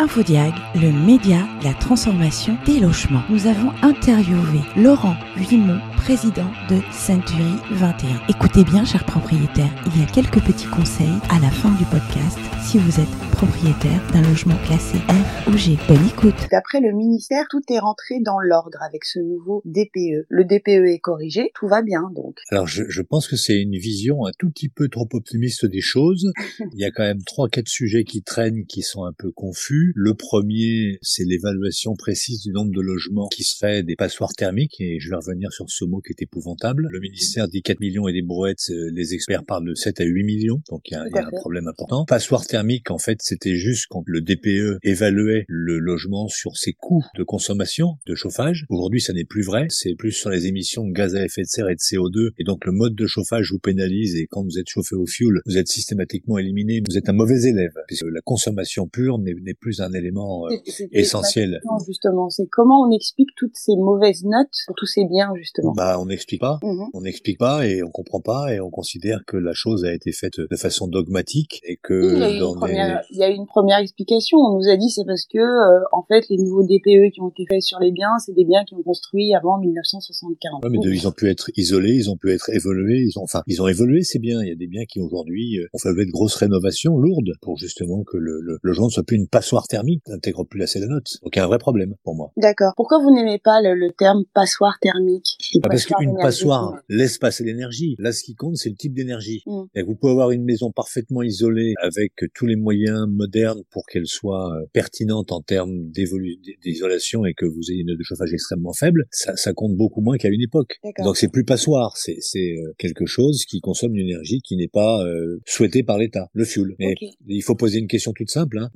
Infodiag, le média, la transformation des logements. Nous avons interviewé Laurent Vimont, président de Century 21. Écoutez bien, chers propriétaires, il y a quelques petits conseils à la fin du podcast si vous êtes propriétaire d'un logement classé F ou G. Bonne écoute. D'après le ministère, tout est rentré dans l'ordre avec ce nouveau DPE. Le DPE est corrigé, tout va bien donc. Alors je, je pense que c'est une vision un tout petit peu trop optimiste des choses. Il y a quand même trois, quatre sujets qui traînent qui sont un peu confus. Le premier, c'est l'évaluation précise du nombre de logements qui seraient des passoires thermiques et je vais revenir sur ce mot qui est épouvantable. Le ministère dit 4 millions et des brouettes, euh, les experts parlent de 7 à 8 millions, donc il y a, il y a un problème important. Passoire thermique, en fait, c'était juste quand le DPE évaluait le logement sur ses coûts de consommation, de chauffage. Aujourd'hui, ça n'est plus vrai. C'est plus sur les émissions de gaz à effet de serre et de CO2. Et donc, le mode de chauffage vous pénalise et quand vous êtes chauffé au fioul, vous êtes systématiquement éliminé. Vous êtes un mauvais élève puisque la consommation pure n'est plus un élément euh, essentiel. Justement, c'est comment on explique toutes ces mauvaises notes pour tous ces biens, justement. Bah, on n'explique pas. Mhm. On n'explique pas et on comprend pas et on considère que la chose a été faite de façon dogmatique et que il y a eu une première explication. On nous a dit c'est parce que euh, en fait les nouveaux DPE qui ont été faits sur les biens, c'est des biens qui ont construits avant 1975. Ouais, mais ils ont pu être isolés, ils ont pu être évolués, ils ont enfin ils ont évolué c'est bien. Il y a des biens qui aujourd'hui euh, ont fait de grosses rénovations lourdes pour justement que le, le, logement ne soit plus une passoire thermique, n'intègre plus la note. Donc il y a un vrai problème pour moi. D'accord. Pourquoi vous n'aimez pas le, terme passoire thermique? Ah, Parce qu'une passoire laisse passer l'énergie. Là ce qui compte c'est le type d'énergie. Mm. Vous pouvez avoir une maison parfaitement isolée avec tous les moyens moderne pour qu'elle soit euh, pertinente en termes d'isolation et que vous ayez une de chauffage extrêmement faible, ça, ça compte beaucoup moins qu'à une époque. Donc c'est plus passoire, c'est euh, quelque chose qui consomme une énergie qui n'est pas euh, souhaitée par l'État, le fuel. Mais il faut poser une question toute simple. Hein.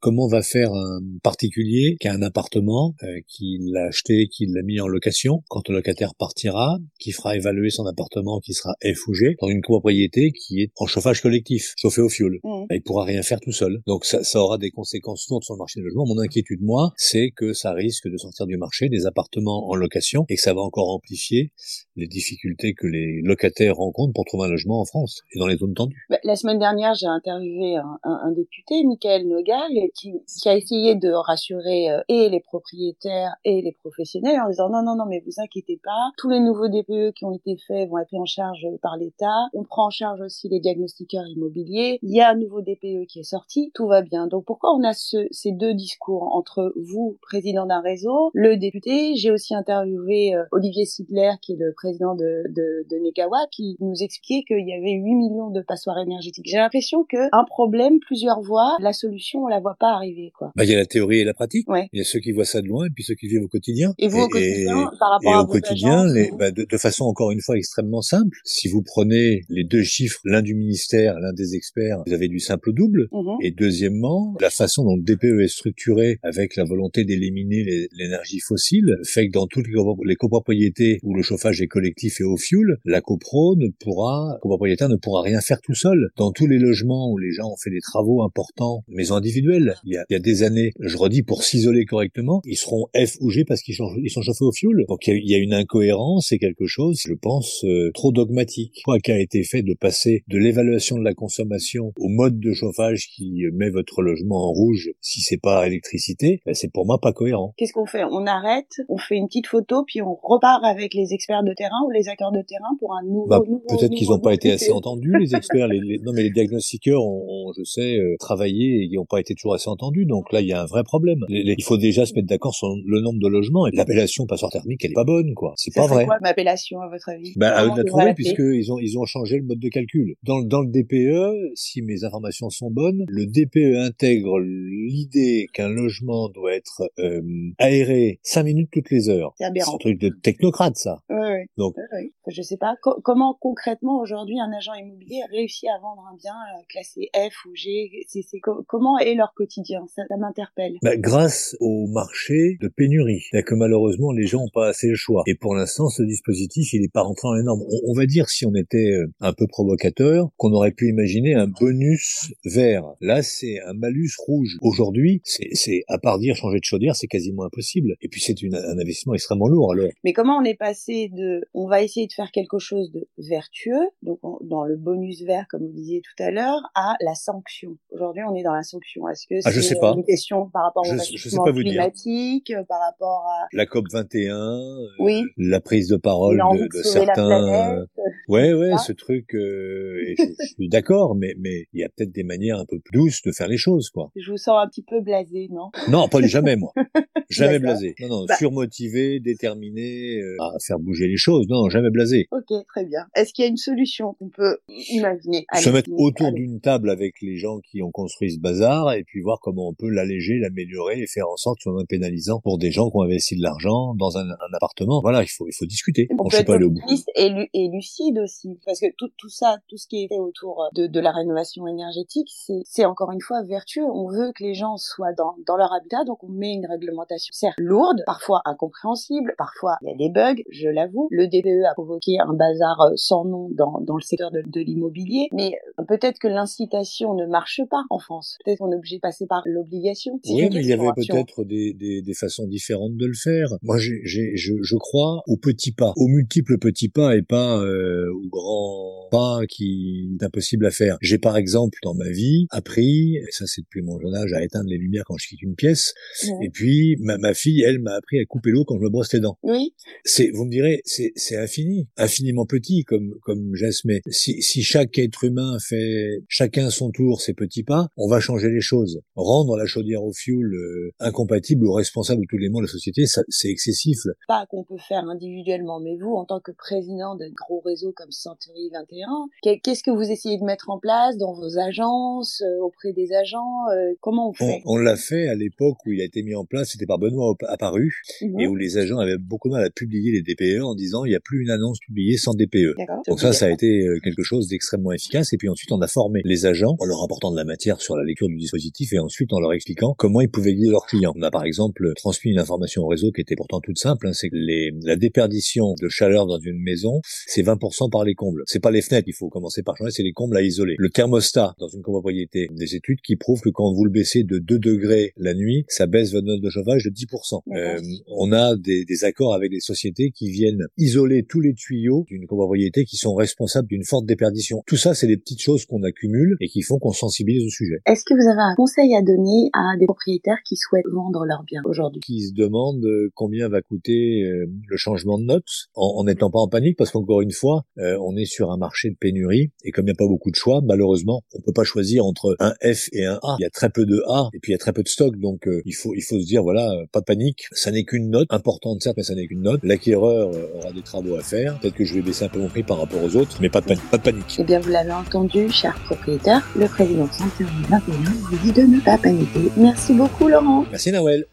comment va faire un particulier qui a un appartement, qui l'a acheté, qui l'a mis en location, quand le locataire partira, qui fera évaluer son appartement qui sera F ou G, dans une copropriété qui est en chauffage collectif, chauffé au fuel. Mmh. Il pourra rien faire tout seul. Donc ça, aura des conséquences lourdes sur le marché du logement. Mon inquiétude, moi, c'est que ça risque de sortir du marché des appartements en location et que ça va encore amplifier les difficultés que les locataires rencontrent pour trouver un logement en France et dans les zones tendues. Bah, la semaine dernière, j'ai interviewé un, un, député, Michael Nogal, qui, qui, a essayé de rassurer euh, et les propriétaires et les professionnels en disant non, non, non, mais vous inquiétez pas, tous les nouveaux DPE qui ont été faits vont être pris en charge par l'État. On prend en charge aussi les diagnostiqueurs immobiliers. Il y a un nouveau DPE qui est sorti, tout va bien. Donc pourquoi on a ce, ces deux discours entre vous, président d'un réseau, le député J'ai aussi interviewé euh, Olivier Sidler, qui est le président de, de, de Negawa, qui nous expliquait qu'il y avait 8 millions de passoires énergétiques. J'ai l'impression que un problème, plusieurs voies, la solution, on la voit pas arriver. Quoi. Bah, il y a la théorie et la pratique. Ouais. Il y a ceux qui voient ça de loin et puis ceux qui vivent au quotidien. Et vous, au quotidien, par rapport à au quotidien, les, bah, de, de, façon encore une fois extrêmement simple, si vous prenez les deux chiffres, l'un du ministère, l'un des experts, vous avez du simple au double. Mhm. Et deuxièmement, la façon dont le DPE est structuré avec la volonté d'éliminer l'énergie fossile fait que dans toutes les copropriétés où le chauffage est collectif et au fuel, la copro ne pourra, copropriétaire ne pourra rien faire tout seul. Dans tous les logements où les gens ont fait des travaux importants, maisons individuelles, il y a, il y a des années, je redis, pour s'isoler correctement, ils seront F ou G parce qu'ils sont, chauffés au fuel. Donc il y, a, une incohérence et quelque chose, je pense, euh, trop dogmatique. Quoi qu'a été fait de passer de l'évaluation de la consommation au mode de chauffage qui met votre logement en rouge si c'est pas électricité, ben, c'est pour moi pas cohérent. Qu'est-ce qu'on fait? On arrête, on fait une petite photo, puis on repart avec les experts de terrain ou les acteurs de terrain pour un nouveau. Bah, Peut-être qu'ils n'ont pas été assez entendus, les experts. les, non, mais les diagnostiqueurs ont, je sais, euh, travaillé et ils n'ont pas été toujours assez entendus. Donc là, il y a un vrai problème. il faut déjà se mettre d'accord sur le nombre de logements. Et l'appellation passeur thermique, elle est pas bonne, quoi. C'est pas vrai. Quoi l'appellation à votre avis? Bah, à eux de la trouver puisqu'ils ont ils ont changé le mode de calcul. Dans dans le DPE, si mes informations sont bonnes, le DPE intègre l'idée qu'un logement doit être euh, aéré cinq minutes toutes les heures. C'est aberrant. un truc de technocrate, ça. Oui, oui. Donc, oui, Je sais pas comment concrètement aujourd'hui un agent immobilier réussit à vendre un bien euh, classé F ou G? C'est comment est leur quotidien? Ça, m'interpelle. Bah, grâce au marché de pénurie, c'est que malheureusement les gens ont pas assez le choix. Et pour l'instant, ce dispositif, il est pas rentré en énorme. On, on va dire si on était euh, un peu provocateur, qu'on aurait pu imaginer un bonus vert. Là, c'est un malus rouge. Aujourd'hui, c'est à part dire changer de chaudière, c'est quasiment impossible. Et puis c'est un investissement extrêmement lourd alors. Mais comment on est passé de on va essayer de faire quelque chose de vertueux, donc dans le bonus vert, comme vous disiez tout à l'heure, à la sanction. Aujourd'hui, on est dans la sanction. Est-ce que ah, c'est une question par rapport au réchauffement climatique, par rapport à la COP 21, euh, oui. la prise de parole de, de certains. Euh, ouais, ouais, ce truc. Euh, et je, je, suis d'accord, mais mais il y a peut-être des manières un peu plus douces de faire les choses, quoi. Je vous sens un petit peu blasé, non? Non, pas jamais moi. Jamais blasé. Non, non, bah. surmotivé, déterminé euh, à faire bouger les choses. Non, jamais blasé. Ok, très bien. Est-ce qu'il y a une solution qu'on peut imaginer Se mettre autour d'une table avec les gens qui ont construit ce bazar et puis voir comment on peut l'alléger, l'améliorer et faire en sorte ce soit pénalisant pour des gens qui ont investi de l'argent dans un, un, appartement. Voilà, il faut il faut discuter. On, peut être pas optimiste et, et, lucide aussi, parce que tout, tout ça, tout ce qui est fait autour de, de la rénovation énergétique, c'est encore une fois vertueux. On veut que les gens soient dans, dans leur habitat, donc on met une réglementation certes lourde, parfois incompréhensible, parfois il y a des bugs, je l'avoue. Le DPE a provoqué un bazar euh, sans nom dans, dans le secteur de, de l'immobilier, mais euh, peut-être que l'incitation ne marche pas en France. Peut-être qu'on est obligé de passer par l'obligation. Oui, mais il y avait peut-être des, des, des, façons différentes de le faire. Moi, j'ai, je, je crois aux petits pas, aux multiples petits pas et pas euh, aux grands pas qui est impossible à faire. J'ai par exemple dans ma vie appris, et ça c'est depuis mon jeune âge, à éteindre les lumières quand je quitte une pièce. Et puis ma, ma fille, elle m'a appris à couper l'eau quand je me brosse les dents. Oui. C'est, vous me direz, c'est, c'est infini, infiniment petit comme comme geste, mais si, si chaque être humain fait chacun son tour ses petits pas, on va changer les choses. Rendre la chaudière au fioul euh, incompatible ou responsable de tous les mots de la société, ça, c'est excessif. Pas qu'on peut faire individuellement, mais vous, en tant que président d'un gros réseau comme Century 21, qu'est-ce que vous essayez de mettre en place dans vos agences, euh, auprès des agents euh, Comment on fait? On, l'a fait à l'époque où il a été mis en place, c'était par Benoît apparu, mhm. et où les agents avaient beaucoup de mal à publier les DPE en disant il n'y a plus une annonce publiée sans DPE. Donc ça, ça a été quelque chose d'extrêmement efficace. Et puis ensuite, on a formé les agents en leur apportant de la matière sur la lecture du dispositif et ensuite en leur expliquant comment ils pouvaient guider leurs clients. On a par exemple transmis une information au réseau qui était pourtant toute simple, hein, c'est que les, la déperdition de chaleur dans une maison, c'est 20% par les combles. C'est pas les il faut commencer par changer, c'est les combles à isoler. Le thermostat dans une copropriété, des études qui prouvent que quand vous le baissez de 2 degrés la nuit, ça baisse votre note de chauffage de 10%. Euh, on a des, des accords avec des sociétés qui viennent isoler tous les tuyaux d'une copropriété qui sont responsables d'une forte déperdition. Tout ça, c'est des petites choses qu'on accumule et qui font qu'on sensibilise au sujet. Est-ce que vous avez un conseil à donner à des propriétaires qui souhaitent vendre leurs biens aujourd'hui? Qui se demandent euh, combien va coûter euh, le changement de notes en n'étant pas en panique parce qu'encore une fois, euh, on est sur un marché de pénurie et comme il n'y a pas beaucoup de choix, malheureusement, on peut pas choisir entre un F et un A. Il y a très peu de A et puis il y a très peu de stock, donc il faut il faut se dire voilà, pas de panique, ça n'est qu'une note importante certes, mais ça n'est qu'une note. L'acquéreur aura des travaux à faire. Peut-être que je vais baisser un peu mon prix par rapport aux autres, mais pas de panique. Pas de panique. Eh bien, vous l'avez entendu, cher propriétaire, le président Santé 21 vous dit de ne pas paniquer. Merci beaucoup, Laurent. Merci, Nawel.